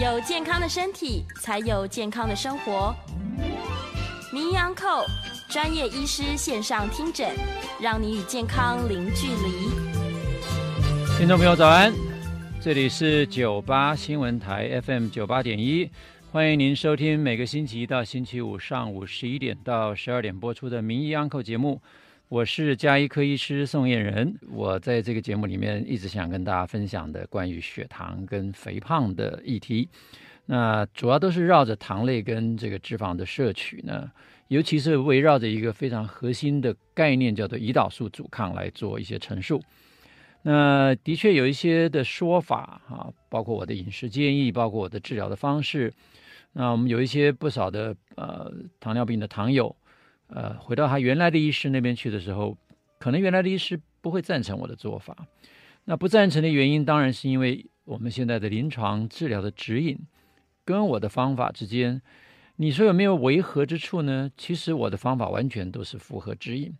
有健康的身体，才有健康的生活。名医安扣专业医师线上听诊，让你与健康零距离。听众朋友，早安！这里是九八新闻台 FM 九八点一，欢迎您收听每个星期一到星期五上午十一点到十二点播出的名医安扣节目。我是家医科医师宋彦仁，我在这个节目里面一直想跟大家分享的关于血糖跟肥胖的议题，那主要都是绕着糖类跟这个脂肪的摄取呢，尤其是围绕着一个非常核心的概念，叫做胰岛素阻抗来做一些陈述。那的确有一些的说法啊，包括我的饮食建议，包括我的治疗的方式。那我们有一些不少的呃糖尿病的糖友。呃，回到他原来的医师那边去的时候，可能原来的医师不会赞成我的做法。那不赞成的原因，当然是因为我们现在的临床治疗的指引跟我的方法之间，你说有没有违和之处呢？其实我的方法完全都是符合指引，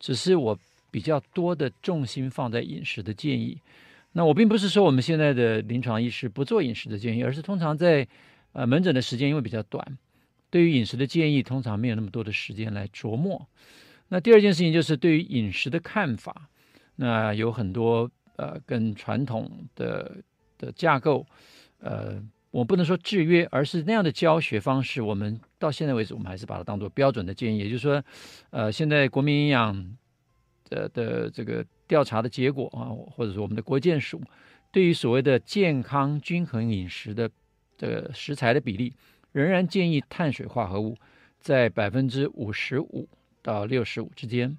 只是我比较多的重心放在饮食的建议。那我并不是说我们现在的临床医师不做饮食的建议，而是通常在呃门诊的时间因为比较短。对于饮食的建议，通常没有那么多的时间来琢磨。那第二件事情就是对于饮食的看法，那有很多呃跟传统的的架构，呃，我不能说制约，而是那样的教学方式，我们到现在为止，我们还是把它当做标准的建议。也就是说，呃，现在国民营养的的这个调查的结果啊，或者说我们的国健署对于所谓的健康均衡饮食的这个食材的比例。仍然建议碳水化合物在百分之五十五到六十五之间，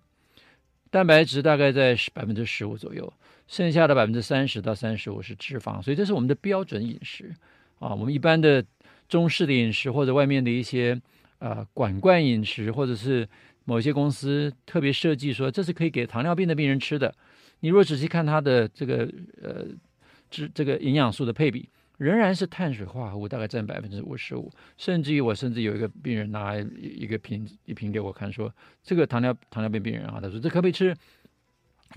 蛋白质大概在百分之十五左右，剩下的百分之三十到三十五是脂肪，所以这是我们的标准饮食啊。我们一般的中式的饮食或者外面的一些呃管罐饮食，或者是某些公司特别设计说这是可以给糖尿病的病人吃的，你如果仔细看它的这个呃脂这个营养素的配比。仍然是碳水化合物大概占百分之五十五，甚至于我甚至有一个病人拿一个瓶一瓶给我看，说这个糖尿糖尿病病人啊，他说这可不可以吃？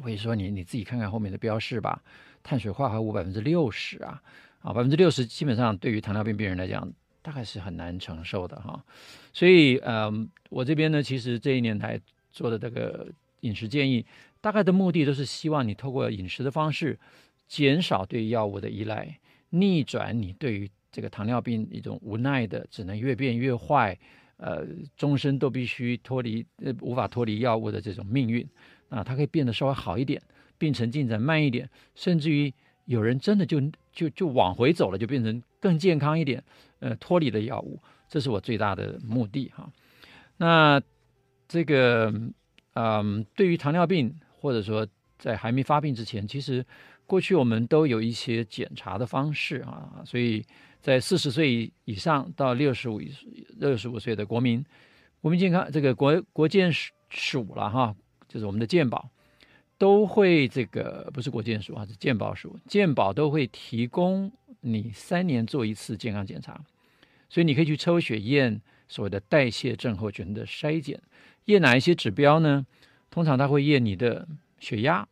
我也说你你自己看看后面的标示吧，碳水化合物百分之六十啊，啊百分之六十基本上对于糖尿病病人来讲大概是很难承受的哈，所以嗯，我这边呢其实这一年来做的这个饮食建议，大概的目的都是希望你透过饮食的方式减少对药物的依赖。逆转你对于这个糖尿病一种无奈的，只能越变越坏，呃，终身都必须脱离，呃，无法脱离药物的这种命运，啊，它可以变得稍微好一点，病程进展慢一点，甚至于有人真的就就就往回走了，就变成更健康一点，呃，脱离了药物，这是我最大的目的哈。那这个，嗯、对于糖尿病或者说在还没发病之前，其实。过去我们都有一些检查的方式啊，所以在四十岁以上到六十五六十五岁的国民，国民健康这个国国健署了哈，就是我们的健保都会这个不是国健署啊，是健保署，健保都会提供你三年做一次健康检查，所以你可以去抽血验所谓的代谢症候群的筛检，验哪一些指标呢？通常他会验你的血压。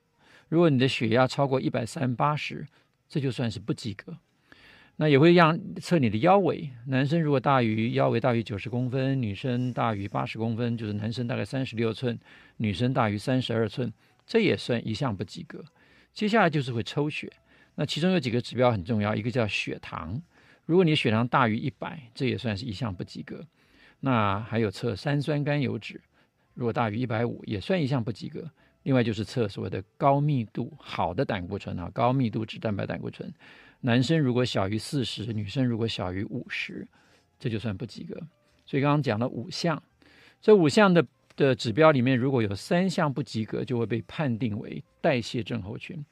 如果你的血压超过一百三八十，这就算是不及格。那也会让测你的腰围，男生如果大于腰围大于九十公分，女生大于八十公分，就是男生大概三十六寸，女生大于三十二寸，这也算一项不及格。接下来就是会抽血，那其中有几个指标很重要，一个叫血糖，如果你血糖大于一百，这也算是一项不及格。那还有测三酸甘油酯，如果大于一百五，也算一项不及格。另外就是测所谓的高密度好的胆固醇啊，高密度脂蛋白胆固醇，男生如果小于四十，女生如果小于五十，这就算不及格。所以刚刚讲了五项，这五项的的指标里面，如果有三项不及格，就会被判定为代谢症候群。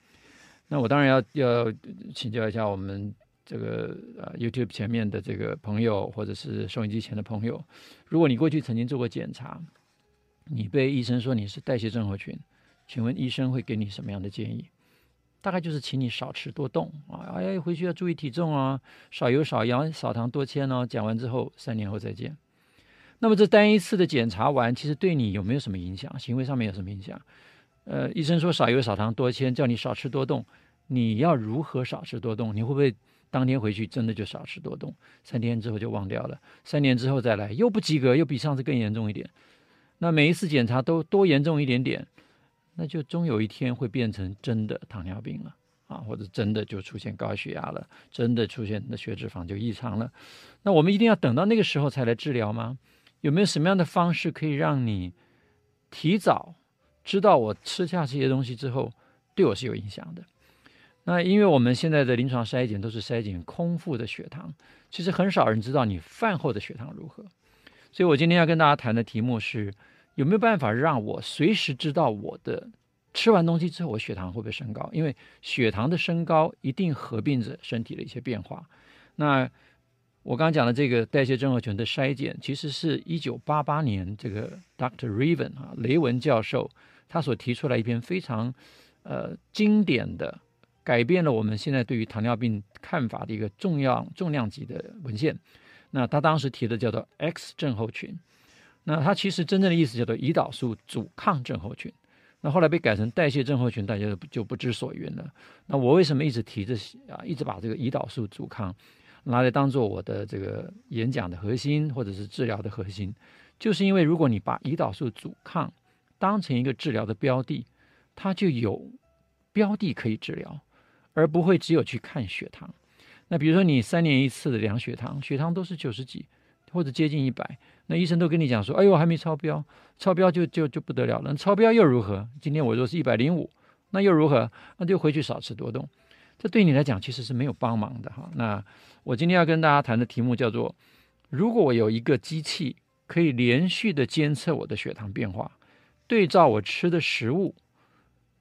那我当然要要请教一下我们这个呃 YouTube 前面的这个朋友，或者是收音机前的朋友，如果你过去曾经做过检查，你被医生说你是代谢症候群。请问医生会给你什么样的建议？大概就是请你少吃多动啊，哎，回去要注意体重啊，少油少盐少糖多铅哦。讲完之后，三年后再见。那么这单一次的检查完，其实对你有没有什么影响？行为上面有什么影响？呃，医生说少油少糖多铅，叫你少吃多动，你要如何少吃多动？你会不会当天回去真的就少吃多动，三天之后就忘掉了，三年之后再来又不及格，又比上次更严重一点。那每一次检查都多严重一点点，那就终有一天会变成真的糖尿病了啊，或者真的就出现高血压了，真的出现的血脂肪就异常了。那我们一定要等到那个时候才来治疗吗？有没有什么样的方式可以让你提早知道我吃下这些东西之后对我是有影响的？那因为我们现在的临床筛检都是筛检空腹的血糖，其实很少人知道你饭后的血糖如何。所以我今天要跟大家谈的题目是。有没有办法让我随时知道我的吃完东西之后，我血糖会不会升高？因为血糖的升高一定合并着身体的一些变化。那我刚刚讲的这个代谢症候群的筛检，其实是一九八八年这个 Dr. Raven 啊雷文教授他所提出来一篇非常呃经典的改变了我们现在对于糖尿病看法的一个重要重量级的文献。那他当时提的叫做 X 症候群。那它其实真正的意思叫做胰岛素阻抗症候群，那后来被改成代谢症候群，大家就不知所云了。那我为什么一直提着啊，一直把这个胰岛素阻抗拿来当做我的这个演讲的核心，或者是治疗的核心？就是因为如果你把胰岛素阻抗当成一个治疗的标的，它就有标的可以治疗，而不会只有去看血糖。那比如说你三年一次的量血糖，血糖都是九十几或者接近一百。那医生都跟你讲说，哎呦，还没超标，超标就就就不得了了。超标又如何？今天我说是一百零五，那又如何？那就回去少吃多动。这对你来讲其实是没有帮忙的哈。那我今天要跟大家谈的题目叫做：如果我有一个机器可以连续的监测我的血糖变化，对照我吃的食物，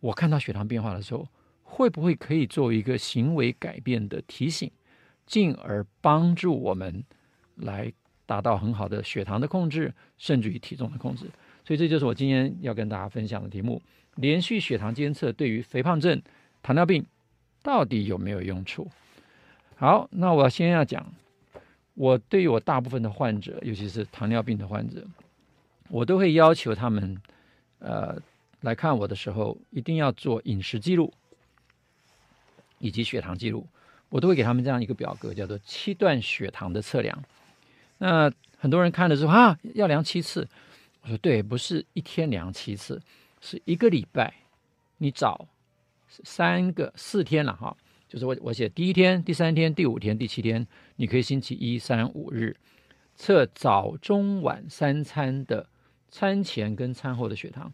我看到血糖变化的时候，会不会可以做一个行为改变的提醒，进而帮助我们来。达到很好的血糖的控制，甚至于体重的控制，所以这就是我今天要跟大家分享的题目：连续血糖监测对于肥胖症、糖尿病到底有没有用处？好，那我先要讲，我对于我大部分的患者，尤其是糖尿病的患者，我都会要求他们，呃，来看我的时候，一定要做饮食记录以及血糖记录，我都会给他们这样一个表格，叫做七段血糖的测量。那很多人看了之后啊，要量七次。我说对，不是一天量七次，是一个礼拜，你找三个四天了哈。就是我我写第一天、第三天、第五天、第七天，你可以星期一、三、五日测早中晚三餐的餐前跟餐后的血糖。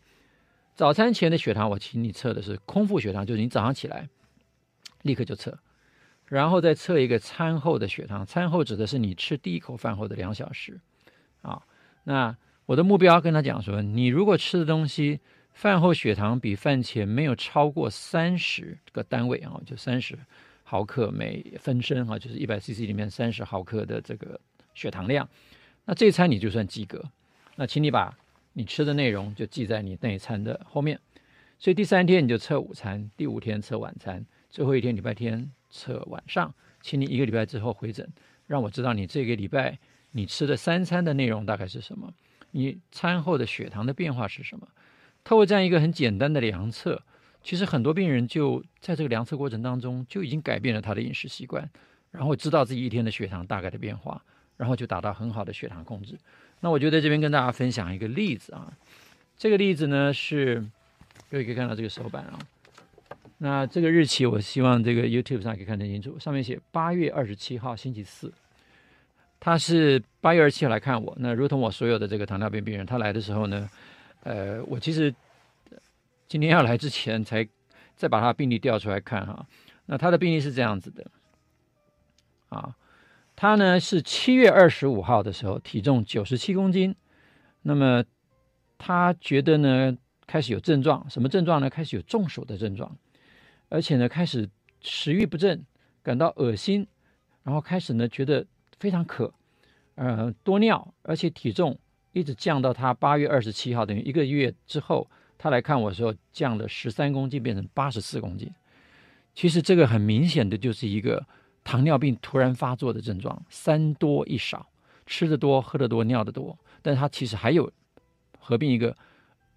早餐前的血糖，我请你测的是空腹血糖，就是你早上起来立刻就测。然后再测一个餐后的血糖，餐后指的是你吃第一口饭后的两小时，啊，那我的目标跟他讲说，你如果吃的东西饭后血糖比饭前没有超过三十个单位啊，就三十毫克每分升啊，就是一百 CC 里面三十毫克的这个血糖量，那这餐你就算及格。那请你把你吃的内容就记在你那一餐的后面。所以第三天你就测午餐，第五天测晚餐，最后一天礼拜天。测晚上，请你一个礼拜之后回诊，让我知道你这个礼拜你吃的三餐的内容大概是什么，你餐后的血糖的变化是什么。透过这样一个很简单的量测，其实很多病人就在这个量测过程当中就已经改变了他的饮食习惯，然后知道自己一天的血糖大概的变化，然后就达到很好的血糖控制。那我就在这边跟大家分享一个例子啊，这个例子呢是，各位可以看到这个手板啊。那这个日期，我希望这个 YouTube 上可以看得清楚。上面写八月二十七号星期四，他是八月二十七号来看我。那如同我所有的这个糖尿病病人，他来的时候呢，呃，我其实今天要来之前才再把他病历调出来看哈。那他的病历是这样子的，啊，他呢是七月二十五号的时候体重九十七公斤，那么他觉得呢开始有症状，什么症状呢？开始有中暑的症状。而且呢，开始食欲不振，感到恶心，然后开始呢觉得非常渴，呃，多尿，而且体重一直降到他八月二十七号，等于一个月之后，他来看我的时候降了十三公斤，变成八十四公斤。其实这个很明显的就是一个糖尿病突然发作的症状，三多一少，吃的多，喝的多，尿的多，但是他其实还有合并一个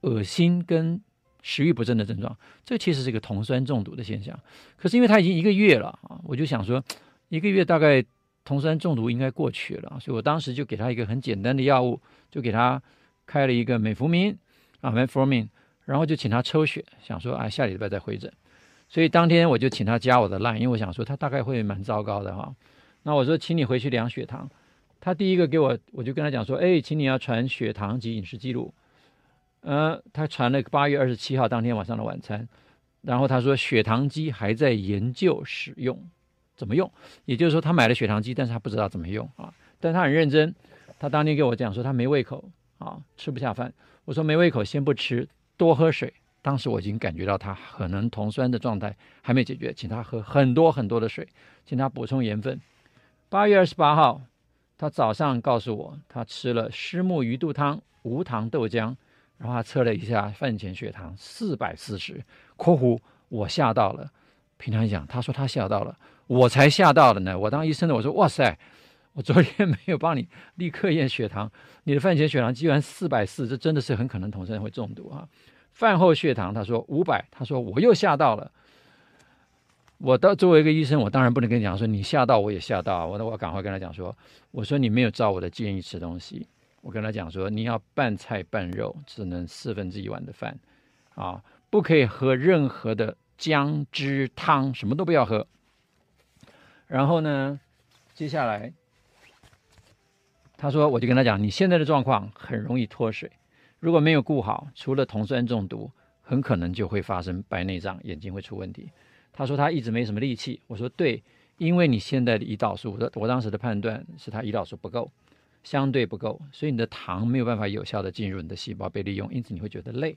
恶心跟。食欲不振的症状，这其实是一个酮酸中毒的现象。可是因为他已经一个月了啊，我就想说，一个月大概酮酸中毒应该过去了，所以我当时就给他一个很简单的药物，就给他开了一个美福明啊，metformin，然后就请他抽血，想说啊，下礼拜再回诊。所以当天我就请他加我的 line，因为我想说他大概会蛮糟糕的哈。那我说，请你回去量血糖。他第一个给我，我就跟他讲说，哎，请你要传血糖及饮食记录。呃，他传了八月二十七号当天晚上的晚餐，然后他说血糖机还在研究使用，怎么用？也就是说他买了血糖机，但是他不知道怎么用啊。但他很认真，他当天给我讲说他没胃口啊，吃不下饭。我说没胃口先不吃，多喝水。当时我已经感觉到他可能酮酸的状态还没解决，请他喝很多很多的水，请他补充盐分。八月二十八号，他早上告诉我他吃了虱目鱼肚汤、无糖豆浆。然后他测了一下饭前血糖四百四十，括弧我吓到了。平常讲，他说他吓到了，我才吓到了呢。我当医生的，我说哇塞，我昨天没有帮你立刻验血糖，你的饭前血糖居然四百四，这真的是很可能酮酸会中毒啊。饭后血糖他说五百，他说我又吓到了。我到作为一个医生，我当然不能跟你讲说你吓到我也吓到，我我赶快跟他讲说，我说你没有照我的建议吃东西。我跟他讲说，你要半菜半肉，只能四分之一碗的饭，啊，不可以喝任何的姜汁汤，什么都不要喝。然后呢，接下来他说，我就跟他讲，你现在的状况很容易脱水，如果没有顾好，除了酮酸中毒，很可能就会发生白内障，眼睛会出问题。他说他一直没什么力气。我说对，因为你现在的胰岛素，我我当时的判断是他胰岛素不够。相对不够，所以你的糖没有办法有效的进入你的细胞被利用，因此你会觉得累。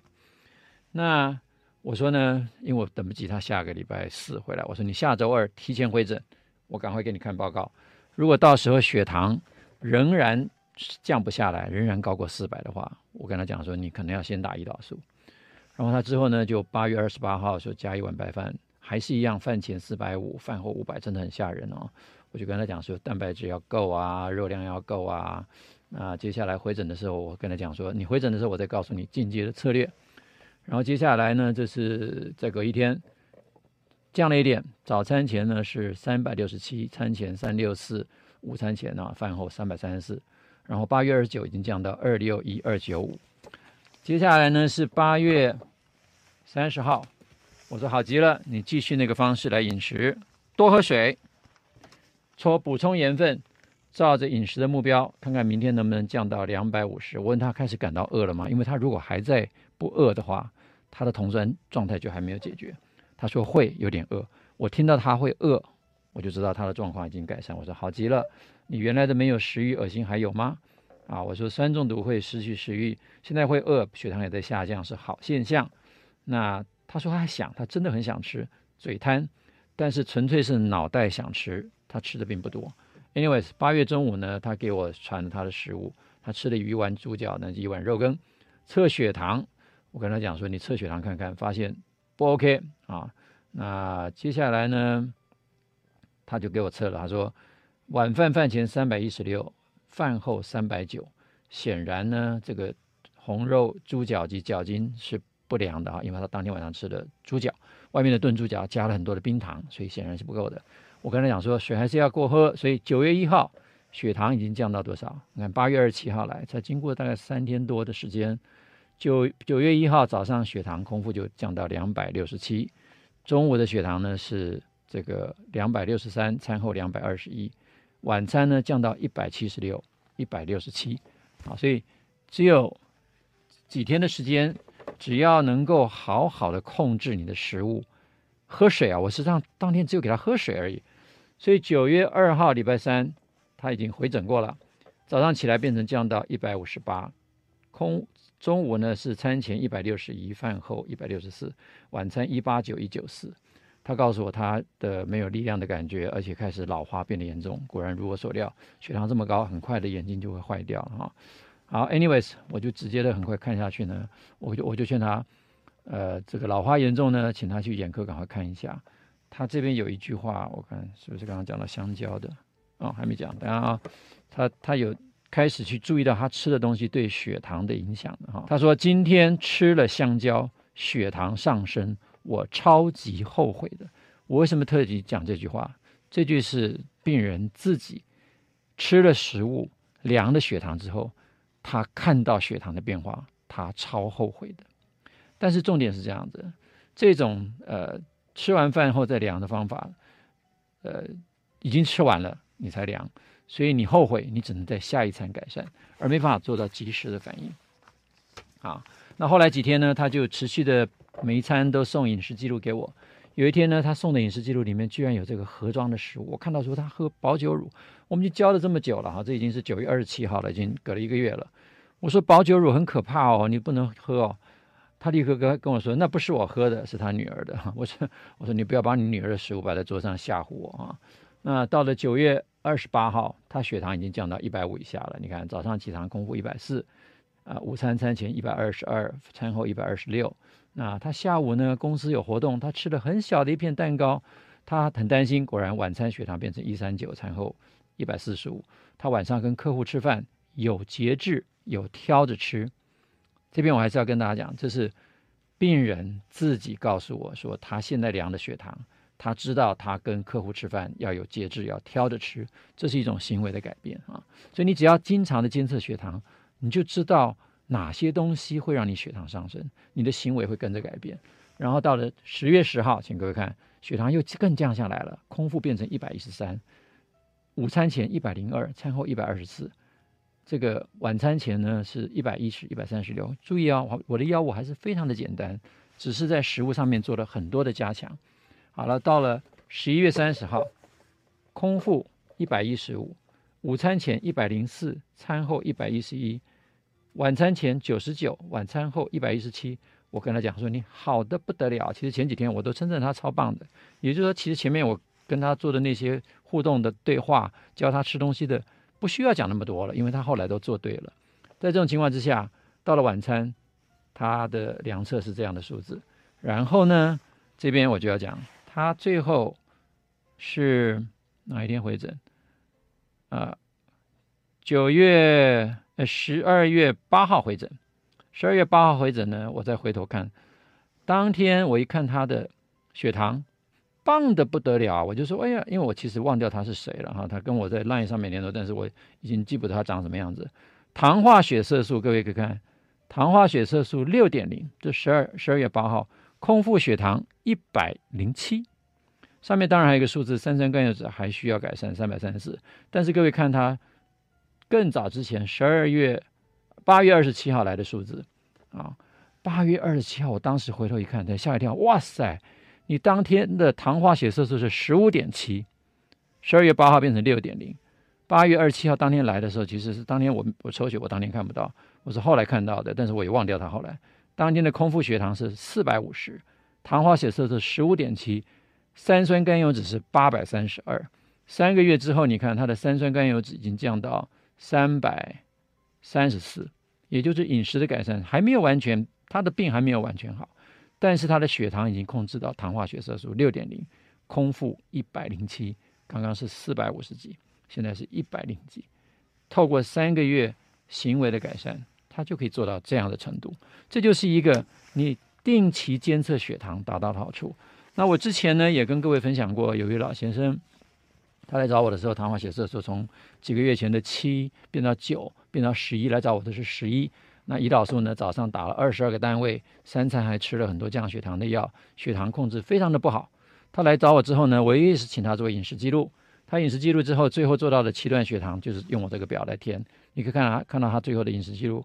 那我说呢，因为我等不及他下个礼拜四回来，我说你下周二提前回诊，我赶快给你看报告。如果到时候血糖仍然降不下来，仍然高过四百的话，我跟他讲说你可能要先打胰岛素。然后他之后呢，就八月二十八号说加一碗白饭，还是一样，饭前四百五，饭后五百，真的很吓人哦。我就跟他讲说，蛋白质要够啊，肉量要够啊。那接下来回诊的时候，我跟他讲说，你回诊的时候，我再告诉你进阶的策略。然后接下来呢，这是再隔一天，降了一点。早餐前呢是三百六十七，餐前三六四，午餐前呢、啊、饭后三百三十四。然后八月二十九已经降到二六一二九五。接下来呢是八月三十号，我说好极了，你继续那个方式来饮食，多喝水。说补充盐分，照着饮食的目标，看看明天能不能降到两百五十。我问他开始感到饿了吗？因为他如果还在不饿的话，他的酮酸状态就还没有解决。他说会有点饿。我听到他会饿，我就知道他的状况已经改善。我说好极了，你原来的没有食欲、恶心还有吗？啊，我说酸中毒会失去食欲，现在会饿，血糖也在下降，是好现象。那他说他还想，他真的很想吃，嘴贪，但是纯粹是脑袋想吃。他吃的并不多。Anyways，八月中午呢，他给我传了他的食物，他吃了鱼丸、猪脚，那一碗肉羹。测血糖，我跟他讲说，你测血糖看看，发现不 OK 啊。那接下来呢，他就给我测了，他说晚饭饭前三百一十六，饭后三百九。显然呢，这个红肉、猪脚及脚筋是不良的啊，因为他当天晚上吃的猪脚，外面的炖猪脚加了很多的冰糖，所以显然是不够的。我跟他讲说，水还是要过喝，所以九月一号血糖已经降到多少？你看八月二十七号来，才经过大概三天多的时间，九九月一号早上血糖空腹就降到两百六十七，中午的血糖呢是这个两百六十三，餐后两百二十一，晚餐呢降到一百七十六，一百六十七，啊，所以只有几天的时间，只要能够好好的控制你的食物。喝水啊！我实际上当天只有给他喝水而已，所以九月二号礼拜三他已经回诊过了，早上起来变成降到一百五十八，空中午呢是餐前一百六十一，饭后一百六十四，晚餐一八九一九四。他告诉我他的没有力量的感觉，而且开始老花变得严重。果然如我所料，血糖这么高，很快的眼睛就会坏掉哈。好，anyways，我就直接的很快看下去呢，我就我就劝他。呃，这个老花严重呢，请他去眼科赶快看一下。他这边有一句话，我看是不是刚刚讲到香蕉的？哦，还没讲。等下啊，他他有开始去注意到他吃的东西对血糖的影响的哈。他说今天吃了香蕉，血糖上升，我超级后悔的。我为什么特地讲这句话？这句是病人自己吃了食物量了血糖之后，他看到血糖的变化，他超后悔的。但是重点是这样子，这种呃吃完饭后再量的方法，呃已经吃完了你才量，所以你后悔，你只能在下一餐改善，而没办法做到及时的反应。啊，那后来几天呢，他就持续的每一餐都送饮食记录给我。有一天呢，他送的饮食记录里面居然有这个盒装的食物。我看到说他喝保酒乳，我们就教了这么久了哈，这已经是九月二十七号了，已经隔了一个月了。我说保酒乳很可怕哦，你不能喝哦。他立刻跟跟我说，那不是我喝的，是他女儿的。我说我说你不要把你女儿的食物摆在桌上吓唬我啊。那到了九月二十八号，他血糖已经降到一百五以下了。你看早上起床空腹一百四，啊，午餐餐前一百二十二，餐后一百二十六。那他下午呢？公司有活动，他吃了很小的一片蛋糕，他很担心。果然晚餐血糖变成一三九，餐后一百四十五。他晚上跟客户吃饭有节制，有挑着吃。这边我还是要跟大家讲，这是病人自己告诉我说，他现在量的血糖，他知道他跟客户吃饭要有节制，要挑着吃，这是一种行为的改变啊。所以你只要经常的监测血糖，你就知道。哪些东西会让你血糖上升？你的行为会跟着改变。然后到了十月十号，请各位看，血糖又更降下来了，空腹变成一百一十三，午餐前一百零二，餐后一百二十四。这个晚餐前呢是一百一十、一百三十六。注意啊、哦，我的药物还是非常的简单，只是在食物上面做了很多的加强。好了，到了十一月三十号，空腹一百一十五，午餐前一百零四，餐后一百一十一。晚餐前九十九，晚餐后一百一十七。我跟他讲说：“你好的不得了。”其实前几天我都称赞他超棒的。也就是说，其实前面我跟他做的那些互动的对话，教他吃东西的，不需要讲那么多了，因为他后来都做对了。在这种情况之下，到了晚餐，他的量测是这样的数字。然后呢，这边我就要讲，他最后是哪一天回诊？啊、呃，九月。呃，十二月八号回诊，十二月八号回诊呢，我再回头看，当天我一看他的血糖，棒的不得了，我就说，哎呀，因为我其实忘掉他是谁了哈，他跟我在 LINE 上面联络，但是我已经记不得他长什么样子。糖化血色素，各位可以看，糖化血色素六点零，这十二十二月八号，空腹血糖一百零七，上面当然还有一个数字，三酸甘油酯还需要改善，三百三十四，但是各位看他。更早之前，十二月八月二十七号来的数字啊，八月二十七号，我当时回头一看，才吓一跳，哇塞！你当天的糖化血色素是十五点七，十二月八号变成六点零，八月二十七号当天来的时候，其实是当天我我抽血，我当天看不到，我是后来看到的，但是我也忘掉它后来。当天的空腹血糖是四百五十，糖化血色素十五点七，三酸甘油酯是八百三十二，三个月之后，你看他的三酸甘油酯已经降到。三百三十四，也就是饮食的改善还没有完全，他的病还没有完全好，但是他的血糖已经控制到糖化血色素六点零，空腹一百零七，刚刚是四百五十几，现在是一百零几，透过三个月行为的改善，他就可以做到这样的程度，这就是一个你定期监测血糖达到的好处。那我之前呢也跟各位分享过，有一位老先生。他来找我的时候，糖化血色素从几个月前的七变到九，变到十一。来找我的是十一。那胰岛素呢？早上打了二十二个单位，三餐还吃了很多降血糖的药，血糖控制非常的不好。他来找我之后呢，我也是请他做饮食记录。他饮食记录之后，最后做到的七段血糖就是用我这个表来填。你可以看到，看到他最后的饮食记录：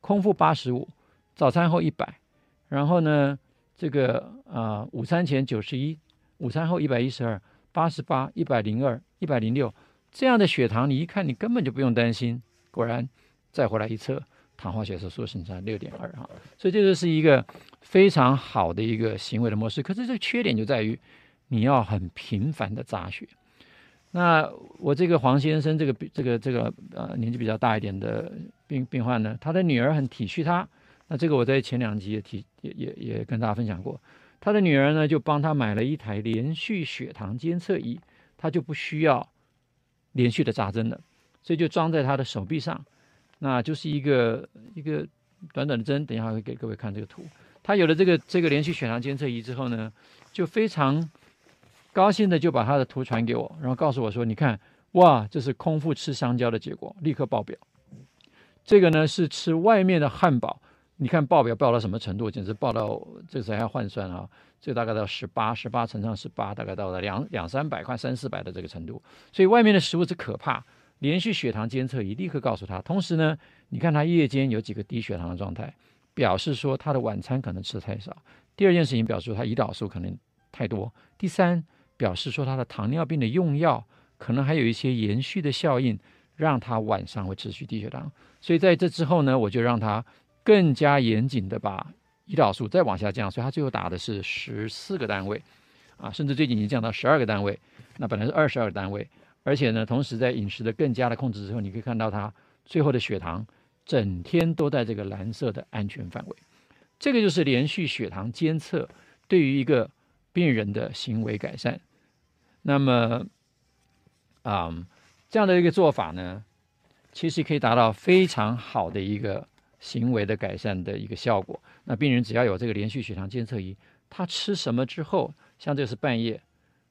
空腹八十五，早餐后一百，然后呢，这个啊、午餐前九十一，午餐后一百一十二。八十八、一百零二、一百零六，这样的血糖，你一看，你根本就不用担心。果然，再回来一测，糖化血色素是在六点二哈，所以这个是一个非常好的一个行为的模式。可是这个缺点就在于，你要很频繁的扎血。那我这个黄先生，这个这个这个呃年纪比较大一点的病病患呢，他的女儿很体恤他。那这个我在前两集也提也也也跟大家分享过。他的女儿呢，就帮他买了一台连续血糖监测仪，他就不需要连续的扎针了，所以就装在他的手臂上，那就是一个一个短短的针。等一下会给各位看这个图。他有了这个这个连续血糖监测仪之后呢，就非常高兴的就把他的图传给我，然后告诉我说：“你看，哇，这是空腹吃香蕉的结果，立刻报表。这个呢是吃外面的汉堡，你看报表报到什么程度？简直报到这时候还要换算啊，这大概到十八，十八乘上十八，大概到了两两三百块、三四百的这个程度。所以外面的食物是可怕。连续血糖监测仪立刻告诉他，同时呢，你看他夜间有几个低血糖的状态，表示说他的晚餐可能吃太少。第二件事情表示说他胰岛素可能太多。第三。表示说他的糖尿病的用药可能还有一些延续的效应，让他晚上会持续低血糖。所以在这之后呢，我就让他更加严谨的把胰岛素再往下降，所以他最后打的是十四个单位，啊，甚至最近已经降到十二个单位。那本来是二十二个单位，而且呢，同时在饮食的更加的控制之后，你可以看到他最后的血糖整天都在这个蓝色的安全范围。这个就是连续血糖监测对于一个病人的行为改善。那么，啊、这样的一个做法呢，其实可以达到非常好的一个行为的改善的一个效果。那病人只要有这个连续血糖监测仪，他吃什么之后，像这个是半夜，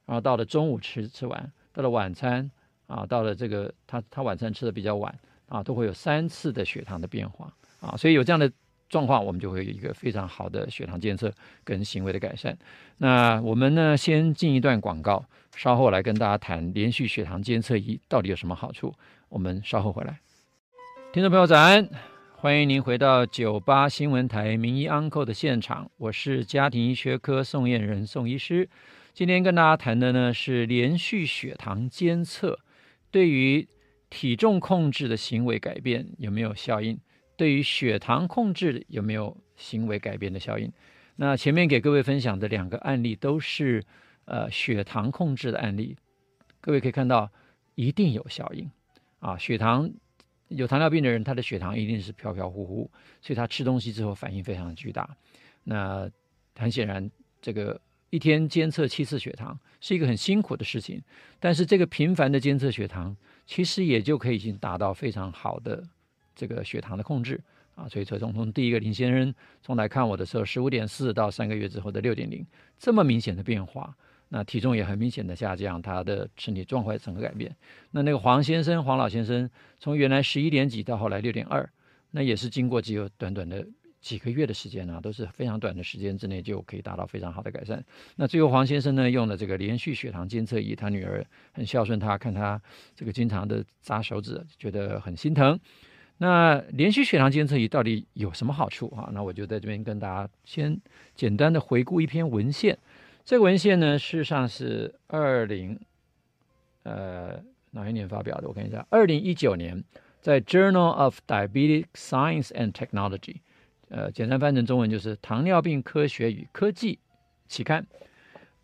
然后到了中午吃吃完，到了晚餐啊，到了这个他他晚餐吃的比较晚啊，都会有三次的血糖的变化啊，所以有这样的。状况，我们就会有一个非常好的血糖监测跟行为的改善。那我们呢，先进一段广告，稍后来跟大家谈连续血糖监测仪到底有什么好处。我们稍后回来。听众朋友早安，欢迎您回到九八新闻台名医 Uncle 的现场，我是家庭医学科宋燕仁宋医师。今天跟大家谈的呢是连续血糖监测对于体重控制的行为改变有没有效应？对于血糖控制有没有行为改变的效应？那前面给各位分享的两个案例都是呃血糖控制的案例，各位可以看到一定有效应啊。血糖有糖尿病的人，他的血糖一定是飘飘忽忽，所以他吃东西之后反应非常巨大。那很显然，这个一天监测七次血糖是一个很辛苦的事情，但是这个频繁的监测血糖，其实也就可以已经达到非常好的。这个血糖的控制啊，所以从从第一个林先生从来看我的时候，十五点四到三个月之后的六点零，这么明显的变化，那体重也很明显的下降，他的身体状况整个改变。那那个黄先生，黄老先生，从原来十一点几到后来六点二，那也是经过只有短短的几个月的时间啊，都是非常短的时间之内就可以达到非常好的改善。那最后黄先生呢，用了这个连续血糖监测仪，他女儿很孝顺他，看他这个经常的扎手指，觉得很心疼。那连续血糖监测仪到底有什么好处啊？那我就在这边跟大家先简单的回顾一篇文献。这个文献呢，事实上是二零呃哪一年发表的？我看一下，二零一九年在《Journal of Diabetes Science and Technology》，呃，简单翻成中文就是《糖尿病科学与科技》期刊。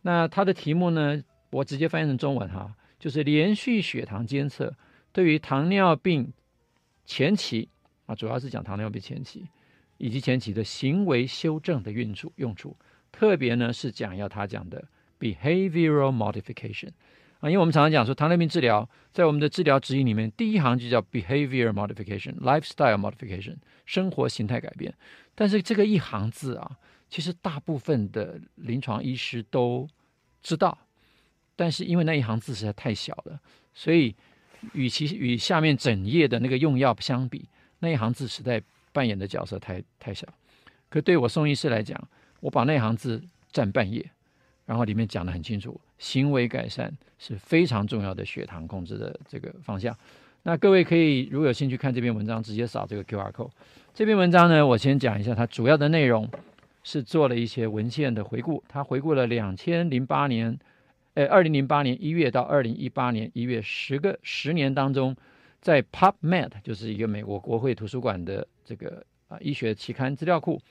那它的题目呢，我直接翻译成中文哈，就是连续血糖监测对于糖尿病。前期啊，主要是讲糖尿病前期以及前期的行为修正的用处用处，特别呢是讲要他讲的 behavioral modification 因为我们常常讲说糖尿病治疗在我们的治疗指引里面，第一行就叫 behavior modification，lifestyle modification，生活形态改变。但是这个一行字啊，其实大部分的临床医师都知道，但是因为那一行字实在太小了，所以。与其与下面整页的那个用药相比，那一行字实在扮演的角色太太小。可对我宋医师来讲，我把那行字占半页，然后里面讲的很清楚，行为改善是非常重要的血糖控制的这个方向。那各位可以如果有兴趣看这篇文章，直接扫这个 QR code。这篇文章呢，我先讲一下它主要的内容，是做了一些文献的回顾，它回顾了两千零八年。呃，二零零八年一月到二零一八年一月，十个十年当中，在 PubMed 就是一个美国国会图书馆的这个啊医学期刊资料库，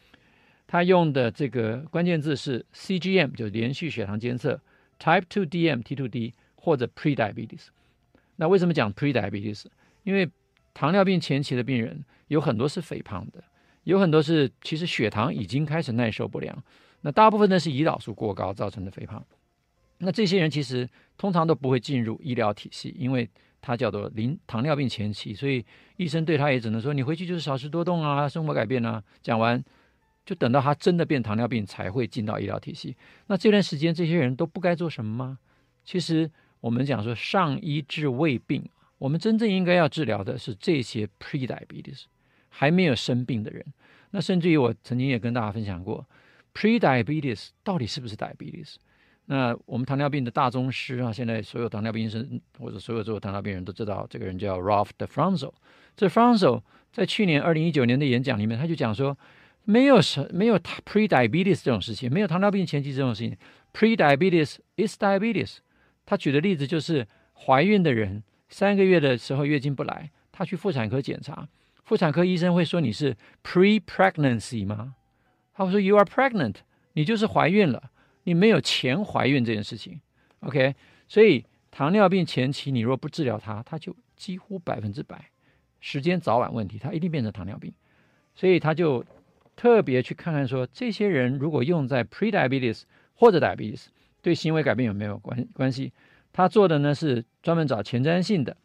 它用的这个关键字是 CGM，就连续血糖监测，Type 2 DM T2D 或者 Prediabetes。那为什么讲 Prediabetes？因为糖尿病前期的病人有很多是肥胖的，有很多是其实血糖已经开始耐受不良，那大部分呢是胰岛素过高造成的肥胖。那这些人其实通常都不会进入医疗体系，因为他叫做临糖尿病前期，所以医生对他也只能说你回去就是少吃多动啊，生活改变啊。讲完就等到他真的变糖尿病才会进到医疗体系。那这段时间这些人都不该做什么吗？其实我们讲说上医治未病，我们真正应该要治疗的是这些 pre-diabetes 还没有生病的人。那甚至于我曾经也跟大家分享过，pre-diabetes 到底是不是 diabetes？那我们糖尿病的大宗师啊，现在所有糖尿病医生或者所有做糖尿病人都知道，这个人叫 Ralph DeFronzo。这 DeFronzo 在去年二零一九年的演讲里面，他就讲说，没有什没有 pre-diabetes 这种事情，没有糖尿病前期这种事情，pre-diabetes is diabetes。他举的例子就是怀孕的人三个月的时候月经不来，他去妇产科检查，妇产科医生会说你是 pre-pregnancy 吗？他会说 you are pregnant，你就是怀孕了。你没有前怀孕这件事情，OK？所以糖尿病前期你若不治疗它，它就几乎百分之百时间早晚问题，它一定变成糖尿病。所以他就特别去看看说，这些人如果用在 pre-diabetes 或者 diabetes，对行为改变有没有关关系？他做的呢是专门找前瞻性的，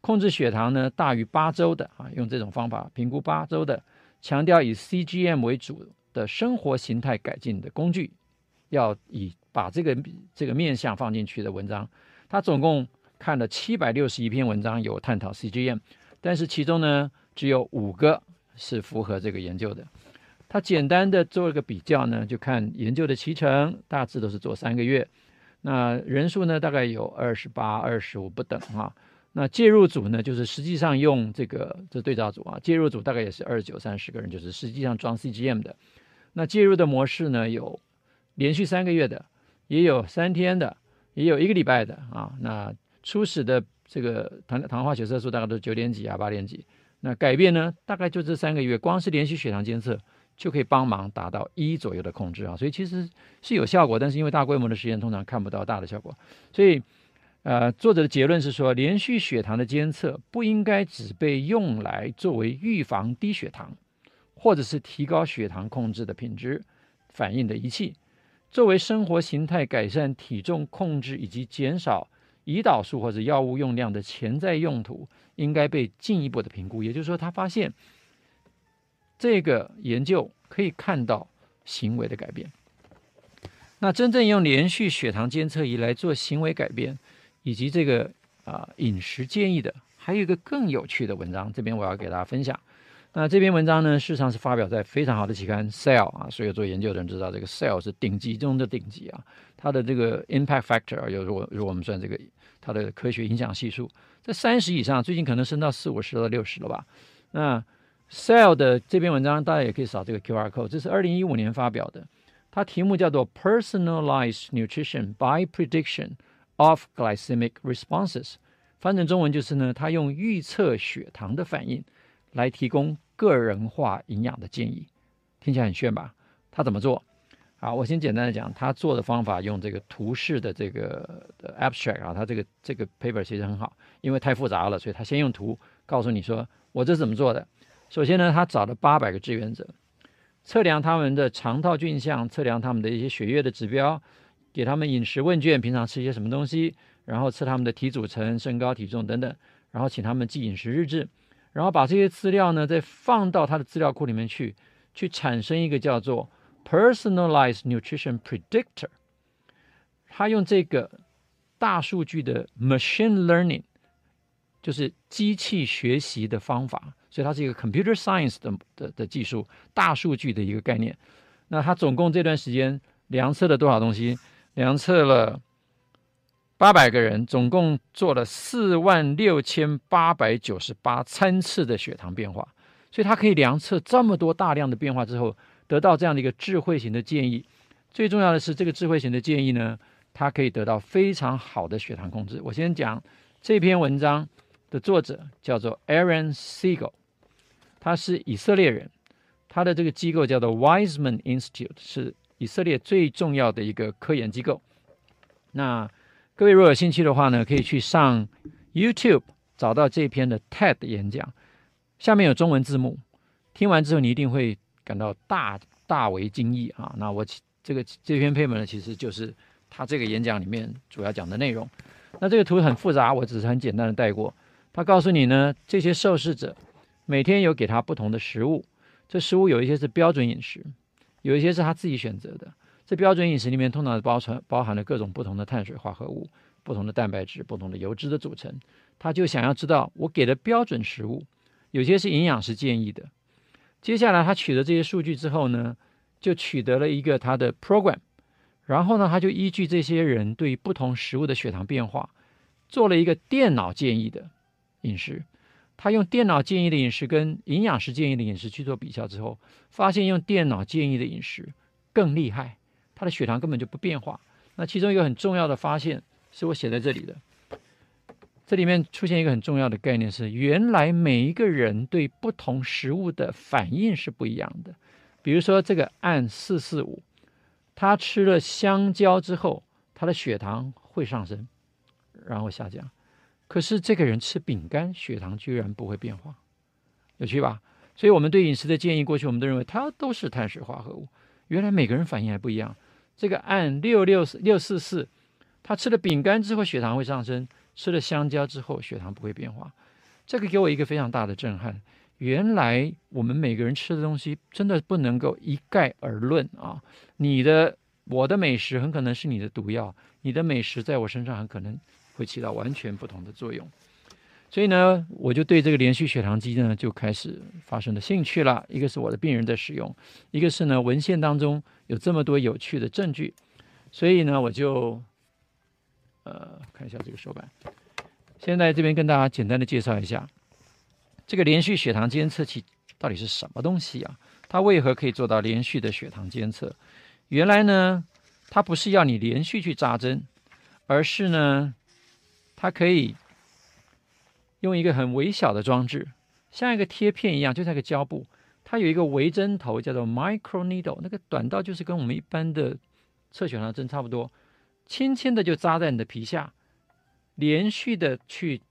控制血糖呢大于八周的啊，用这种方法评估八周的，强调以 CGM 为主的生活形态改进的工具。要以把这个这个面向放进去的文章，他总共看了七百六十一篇文章，有探讨 CGM，但是其中呢只有五个是符合这个研究的。他简单的做了个比较呢，就看研究的期程，大致都是做三个月，那人数呢大概有二十八、二十五不等啊。那介入组呢，就是实际上用这个这对照组啊，介入组大概也是二十九、三十个人，就是实际上装 CGM 的。那介入的模式呢有。连续三个月的，也有三天的，也有一个礼拜的啊。那初始的这个糖糖化血色素大概都是九点几啊，八点几。那改变呢，大概就这三个月，光是连续血糖监测就可以帮忙达到一左右的控制啊。所以其实是有效果，但是因为大规模的实验通常看不到大的效果。所以呃，作者的结论是说，连续血糖的监测不应该只被用来作为预防低血糖，或者是提高血糖控制的品质反应的仪器。作为生活形态改善、体重控制以及减少胰岛素或者药物用量的潜在用途，应该被进一步的评估。也就是说，他发现这个研究可以看到行为的改变。那真正用连续血糖监测仪来做行为改变，以及这个啊饮食建议的，还有一个更有趣的文章，这边我要给大家分享。那这篇文章呢，事实上是发表在非常好的期刊《Cell》啊，所有做研究的人知道，这个《Cell》是顶级中的顶级啊。它的这个 impact factor，有如果如果我们算这个它的科学影响系数，在三十以上，最近可能升到四五十到六十了吧。那《Cell》的这篇文章，大家也可以扫这个 QR code，这是二零一五年发表的，它题目叫做 “Personalized Nutrition by Prediction of Glycemic Responses”，翻成中文就是呢，它用预测血糖的反应。来提供个人化营养的建议，听起来很炫吧？他怎么做？好，我先简单的讲，他做的方法用这个图示的这个的 abstract 啊，他这个这个 paper 其实很好，因为太复杂了，所以他先用图告诉你说我这是怎么做的。首先呢，他找了八百个志愿者，测量他们的肠道菌相，测量他们的一些血液的指标，给他们饮食问卷，平常吃些什么东西，然后测他们的体组成、身高、体重等等，然后请他们记饮食日志。然后把这些资料呢，再放到他的资料库里面去，去产生一个叫做 Personalized Nutrition Predictor。他用这个大数据的 Machine Learning，就是机器学习的方法，所以它是一个 Computer Science 的的的技术，大数据的一个概念。那它总共这段时间量测了多少东西？量测了。八百个人，总共做了四万六千八百九十八餐次的血糖变化，所以它可以量测这么多大量的变化之后，得到这样的一个智慧型的建议。最重要的是，这个智慧型的建议呢，它可以得到非常好的血糖控制。我先讲这篇文章的作者叫做 Aaron Siegel，他是以色列人，他的这个机构叫做 Weizmann Institute，是以色列最重要的一个科研机构。那各位如果有兴趣的话呢，可以去上 YouTube 找到这篇的 TED 演讲，下面有中文字幕。听完之后，你一定会感到大大为惊异啊！那我这个这篇 paper 呢，其实就是他这个演讲里面主要讲的内容。那这个图很复杂，我只是很简单的带过。他告诉你呢，这些受试者每天有给他不同的食物，这食物有一些是标准饮食，有一些是他自己选择的。这标准饮食里面通常包含包含了各种不同的碳水化合物，不同的蛋白质、不同的油脂的组成，他就想要知道我给的标准食物，有些是营养师建议的。接下来他取得这些数据之后呢，就取得了一个他的 program，然后呢，他就依据这些人对不同食物的血糖变化，做了一个电脑建议的饮食。他用电脑建议的饮食跟营养师建议的饮食去做比较之后，发现用电脑建议的饮食更厉害，他的血糖根本就不变化。那其中一个很重要的发现是我写在这里的，这里面出现一个很重要的概念是，原来每一个人对不同食物的反应是不一样的。比如说这个按四四五，他吃了香蕉之后，他的血糖会上升，然后下降。可是这个人吃饼干，血糖居然不会变化，有趣吧？所以我们对饮食的建议，过去我们都认为它都是碳水化合物，原来每个人反应还不一样。这个按六六六四四，他吃了饼干之后血糖会上升，吃了香蕉之后血糖不会变化。这个给我一个非常大的震撼。原来我们每个人吃的东西真的不能够一概而论啊！你的我的美食很可能是你的毒药，你的美食在我身上很可能会起到完全不同的作用。所以呢，我就对这个连续血糖机呢就开始发生了兴趣了。一个是我的病人在使用，一个是呢文献当中有这么多有趣的证据，所以呢我就呃看一下这个手板。现在这边跟大家简单的介绍一下，这个连续血糖监测器到底是什么东西啊？它为何可以做到连续的血糖监测？原来呢，它不是要你连续去扎针，而是呢，它可以。用一个很微小的装置，像一个贴片一样，就像一个胶布，它有一个微针头，叫做 micro needle，那个短到就是跟我们一般的测血糖针差不多，轻轻的就扎在你的皮下，连续的去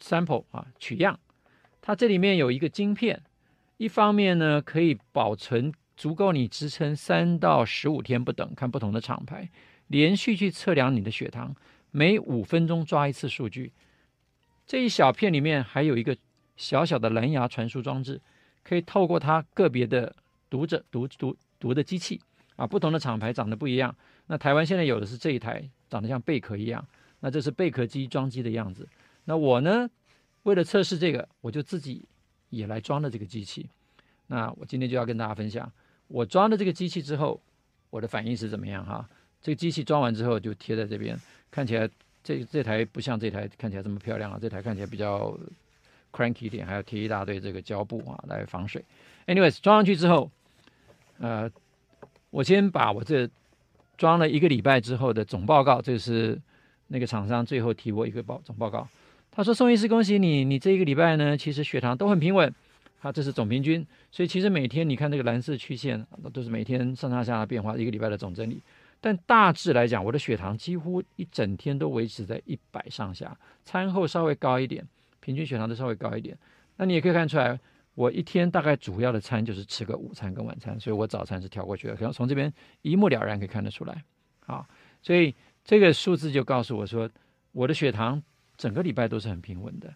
sample 啊取样，它这里面有一个晶片，一方面呢可以保存足够你支撑三到十五天不等，看不同的厂牌，连续去测量你的血糖，每五分钟抓一次数据。这一小片里面还有一个小小的蓝牙传输装置，可以透过它个别的读者读读读的机器啊，不同的厂牌长得不一样。那台湾现在有的是这一台，长得像贝壳一样，那这是贝壳机装机的样子。那我呢，为了测试这个，我就自己也来装了这个机器。那我今天就要跟大家分享，我装了这个机器之后，我的反应是怎么样哈？这个机器装完之后就贴在这边，看起来。这这台不像这台看起来这么漂亮啊，这台看起来比较 cranky 一点，还要贴一大堆这个胶布啊来防水。Anyways，装上去之后，呃，我先把我这装了一个礼拜之后的总报告，这是那个厂商最后提我一个报总报告。他说：“宋医师，恭喜你，你这一个礼拜呢，其实血糖都很平稳。他这是总平均，所以其实每天你看这个蓝色曲线，都是每天上上下下变化，一个礼拜的总整理。”但大致来讲，我的血糖几乎一整天都维持在一百上下，餐后稍微高一点，平均血糖都稍微高一点。那你也可以看出来，我一天大概主要的餐就是吃个午餐跟晚餐，所以我早餐是跳过去的。可能从这边一目了然可以看得出来，啊，所以这个数字就告诉我说，我的血糖整个礼拜都是很平稳的。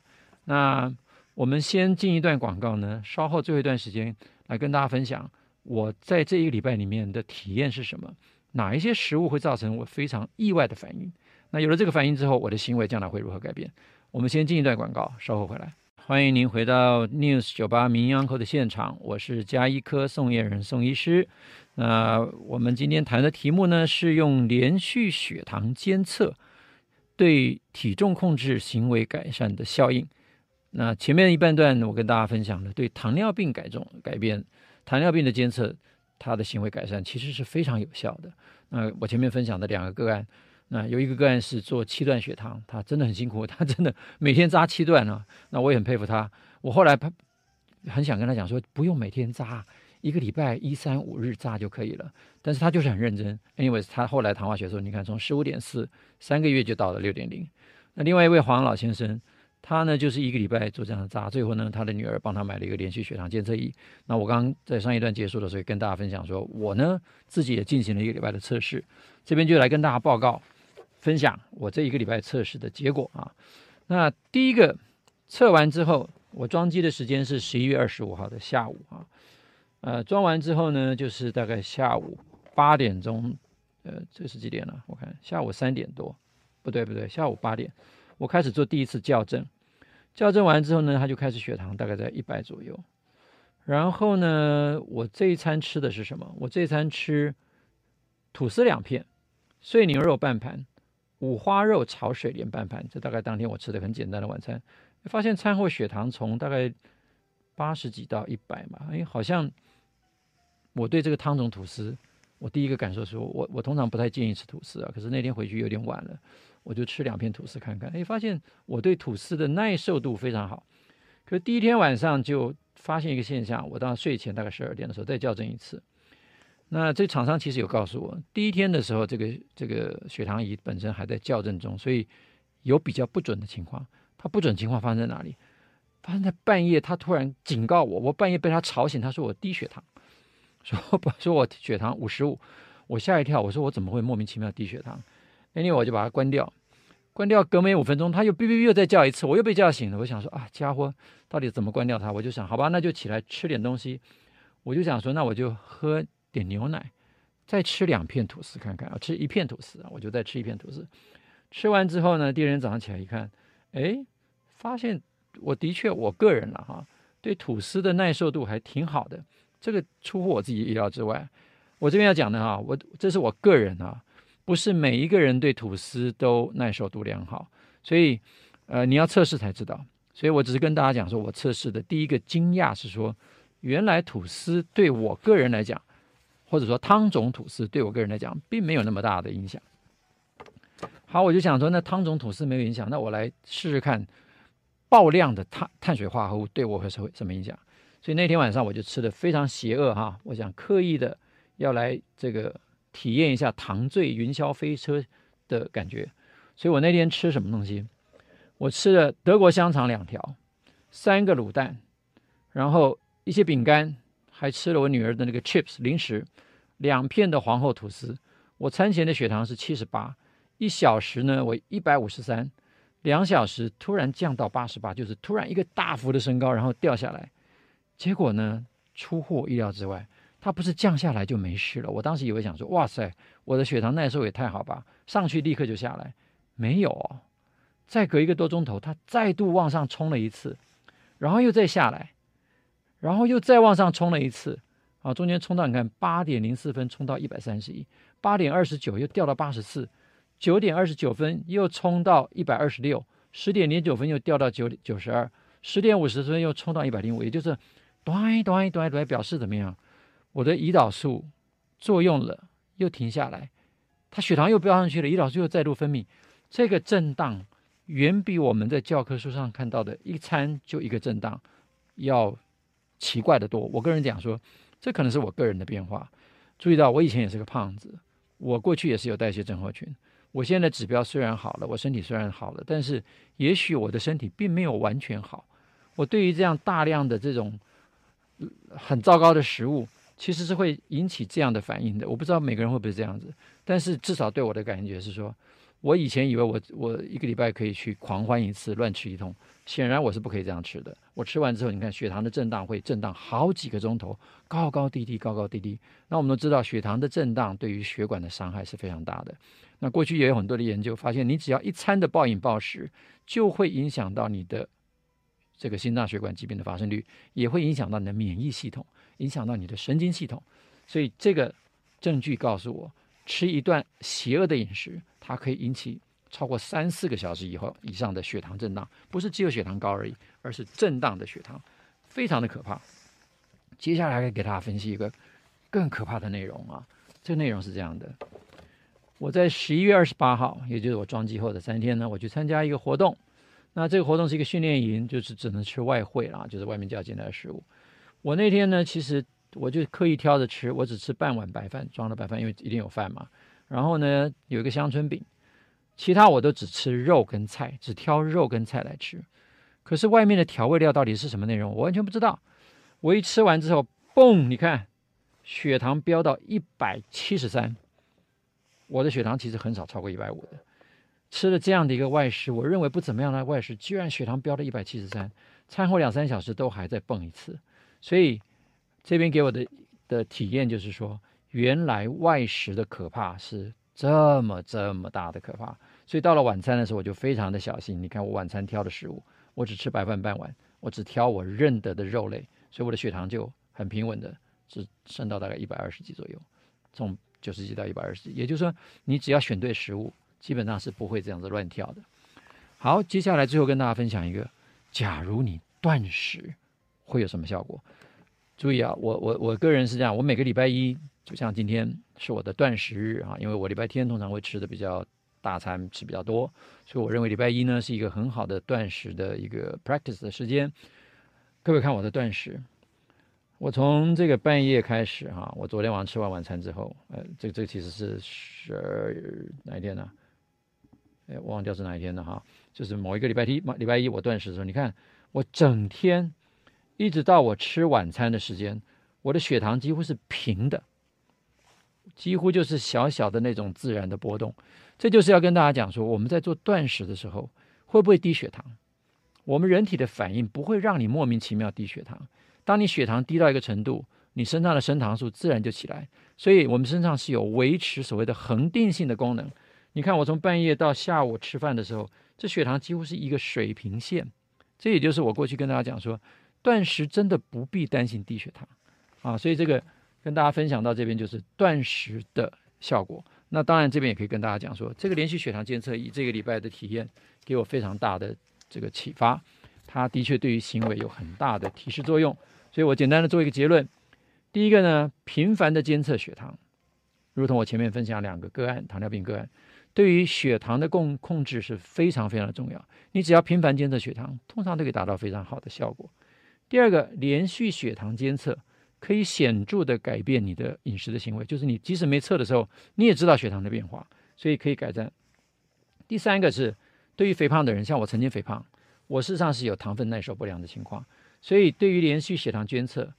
那我们先进一段广告呢，稍后最后一段时间来跟大家分享我在这一个礼拜里面的体验是什么。哪一些食物会造成我非常意外的反应？那有了这个反应之后，我的行为将来会如何改变？我们先进一段广告，稍后回来。欢迎您回到 News 九八名医安扣的现场，我是加医科宋彦仁宋医师。那我们今天谈的题目呢，是用连续血糖监测对体重控制行为改善的效应。那前面一半段我跟大家分享了对糖尿病改重改变糖尿病的监测。他的行为改善其实是非常有效的。那我前面分享的两个个案，那有一个个案是做七段血糖，他真的很辛苦，他真的每天扎七段啊。那我也很佩服他。我后来他很想跟他讲说，不用每天扎，一个礼拜一三五日扎就可以了。但是他就是很认真。Anyway，他后来糖化血素，你看从十五点四，三个月就到了六点零。那另外一位黄老先生。他呢，就是一个礼拜做这样的扎，最后呢，他的女儿帮他买了一个连续血糖监测仪。那我刚刚在上一段结束的时候，跟大家分享说，我呢自己也进行了一个礼拜的测试，这边就来跟大家报告分享我这一个礼拜测试的结果啊。那第一个测完之后，我装机的时间是十一月二十五号的下午啊，呃，装完之后呢，就是大概下午八点钟，呃，这是几点了？我看下午三点多。不对不对，下午八点，我开始做第一次校正。校正完之后呢，他就开始血糖大概在一百左右。然后呢，我这一餐吃的是什么？我这一餐吃吐司两片，碎牛肉半盘，五花肉炒水莲半盘。这大概当天我吃的很简单的晚餐。发现餐后血糖从大概八十几到一百嘛，哎，好像我对这个汤种吐司。我第一个感受是我我通常不太建议吃吐司啊，可是那天回去有点晚了，我就吃两片吐司看看，哎，发现我对吐司的耐受度非常好。可是第一天晚上就发现一个现象，我到睡前大概十二点的时候再校正一次，那这厂商其实有告诉我，第一天的时候这个这个血糖仪本身还在校正中，所以有比较不准的情况。它不准情况发生在哪里？发生在半夜，他突然警告我，我半夜被他吵醒，他说我低血糖。说不说我血糖五十五，我吓一跳，我说我怎么会莫名其妙低血糖？Anyway，我就把它关掉，关掉，隔没五分钟，他又哔哔哔又再叫一次，我又被叫醒了。我想说啊，家伙，到底怎么关掉它？我就想，好吧，那就起来吃点东西。我就想说，那我就喝点牛奶，再吃两片吐司看看啊，吃一片吐司啊，我就再吃一片吐司。吃完之后呢，第二天早上起来一看，哎，发现我的确我个人了哈，对吐司的耐受度还挺好的。这个出乎我自己意料之外，我这边要讲的哈，我这是我个人啊，不是每一个人对吐司都耐受度良好，所以呃你要测试才知道。所以我只是跟大家讲说，我测试的第一个惊讶是说，原来吐司对我个人来讲，或者说汤种吐司对我个人来讲，并没有那么大的影响。好，我就想说，那汤种吐司没有影响，那我来试试看，爆量的碳碳水化合物对我会是什么影响？所以那天晚上我就吃的非常邪恶哈，我想刻意的要来这个体验一下糖醉云霄飞车的感觉。所以我那天吃什么东西？我吃了德国香肠两条，三个卤蛋，然后一些饼干，还吃了我女儿的那个 chips 零食，两片的皇后吐司。我餐前的血糖是七十八，一小时呢我一百五十三，两小时突然降到八十八，就是突然一个大幅的升高，然后掉下来。结果呢，出乎我意料之外，它不是降下来就没事了。我当时以为想说，哇塞，我的血糖耐受也太好吧，上去立刻就下来，没有。再隔一个多钟头，它再度往上冲了一次，然后又再下来，然后又再往上冲了一次，啊，中间冲到你看八点零四分冲到一百三十一，八点二十九又掉到八十四，九点二十九分又冲到一百二十六，十点零九分又掉到九九十二，十点五十分又冲到一百零五，也就是。短短短短表示怎么样？我的胰岛素作用了，又停下来，它血糖又飙上去了，胰岛素又再度分泌。这个震荡远比我们在教科书上看到的一餐就一个震荡要奇怪得多。我个人讲说，这可能是我个人的变化。注意到，我以前也是个胖子，我过去也是有代谢症候群。我现在指标虽然好了，我身体虽然好了，但是也许我的身体并没有完全好。我对于这样大量的这种。很糟糕的食物其实是会引起这样的反应的。我不知道每个人会不会这样子，但是至少对我的感觉是说，我以前以为我我一个礼拜可以去狂欢一次，乱吃一通，显然我是不可以这样吃的。我吃完之后，你看血糖的震荡会震荡好几个钟头，高高低低，高高低低。那我们都知道，血糖的震荡对于血管的伤害是非常大的。那过去也有很多的研究发现，你只要一餐的暴饮暴食，就会影响到你的。这个心脏血管疾病的发生率也会影响到你的免疫系统，影响到你的神经系统，所以这个证据告诉我，吃一段邪恶的饮食，它可以引起超过三四个小时以后以上的血糖震荡，不是只有血糖高而已，而是震荡的血糖，非常的可怕。接下来给大家分析一个更可怕的内容啊，这个内容是这样的：我在十一月二十八号，也就是我装机后的三天呢，我去参加一个活动。那这个活动是一个训练营，就是只能吃外汇啦，就是外面叫进来的食物。我那天呢，其实我就刻意挑着吃，我只吃半碗白饭，装了白饭，因为一定有饭嘛。然后呢，有一个香椿饼，其他我都只吃肉跟菜，只挑肉跟菜来吃。可是外面的调味料到底是什么内容，我完全不知道。我一吃完之后，嘣，你看，血糖飙到一百七十三。我的血糖其实很少超过一百五的。吃了这样的一个外食，我认为不怎么样的外食，居然血糖飙到一百七十三，餐后两三小时都还在蹦一次，所以这边给我的的体验就是说，原来外食的可怕是这么这么大的可怕。所以到了晚餐的时候，我就非常的小心。你看我晚餐挑的食物，我只吃白饭半碗，我只挑我认得的肉类，所以我的血糖就很平稳的，只升到大概一百二十几左右，从九十几到一百二十几。也就是说，你只要选对食物，基本上是不会这样子乱跳的。好，接下来最后跟大家分享一个，假如你断食会有什么效果？注意啊，我我我个人是这样，我每个礼拜一，就像今天是我的断食日啊，因为我礼拜天通常会吃的比较。大餐吃比较多，所以我认为礼拜一呢是一个很好的断食的一个 practice 的时间。各位看我的断食，我从这个半夜开始哈，我昨天晚上吃完晚餐之后，呃，这这其实是十二哪一天呢？哎，忘掉是哪一天了哈，就是某一个礼拜一，礼拜一我断食的时候，你看我整天一直到我吃晚餐的时间，我的血糖几乎是平的，几乎就是小小的那种自然的波动。这就是要跟大家讲说，我们在做断食的时候会不会低血糖？我们人体的反应不会让你莫名其妙低血糖。当你血糖低到一个程度，你身上的升糖素自然就起来。所以我们身上是有维持所谓的恒定性的功能。你看，我从半夜到下午吃饭的时候，这血糖几乎是一个水平线。这也就是我过去跟大家讲说，断食真的不必担心低血糖啊。所以这个跟大家分享到这边就是断食的效果。那当然，这边也可以跟大家讲说，这个连续血糖监测仪这个礼拜的体验给我非常大的这个启发，它的确对于行为有很大的提示作用。所以我简单的做一个结论：第一个呢，频繁的监测血糖，如同我前面分享两个个案，糖尿病个案，对于血糖的控控制是非常非常的重要。你只要频繁监测血糖，通常都可以达到非常好的效果。第二个，连续血糖监测。可以显著的改变你的饮食的行为，就是你即使没测的时候，你也知道血糖的变化，所以可以改善。第三个是对于肥胖的人，像我曾经肥胖，我事实上是有糖分耐受不良的情况，所以对于连续血糖监测，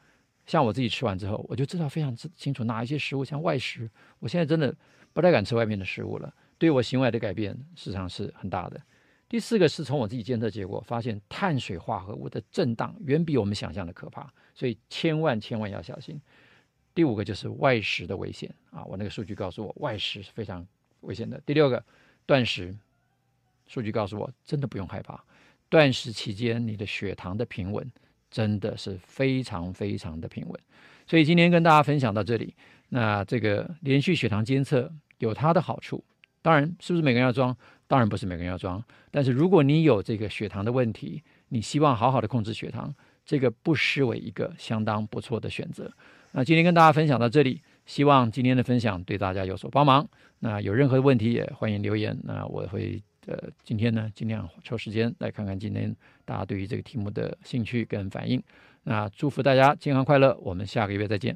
像我自己吃完之后，我就知道非常清楚哪一些食物像外食，我现在真的不太敢吃外面的食物了，对我行为的改变事实上是很大的。第四个是从我自己监测结果发现，碳水化合物的震荡远比我们想象的可怕，所以千万千万要小心。第五个就是外食的危险啊，我那个数据告诉我外食是非常危险的。第六个断食，数据告诉我真的不用害怕，断食期间你的血糖的平稳真的是非常非常的平稳。所以今天跟大家分享到这里，那这个连续血糖监测有它的好处，当然是不是每个人要装？当然不是每个人要装，但是如果你有这个血糖的问题，你希望好好的控制血糖，这个不失为一个相当不错的选择。那今天跟大家分享到这里，希望今天的分享对大家有所帮忙。那有任何的问题也欢迎留言，那我会呃今天呢尽量抽时间来看看今天大家对于这个题目的兴趣跟反应。那祝福大家健康快乐，我们下个月再见。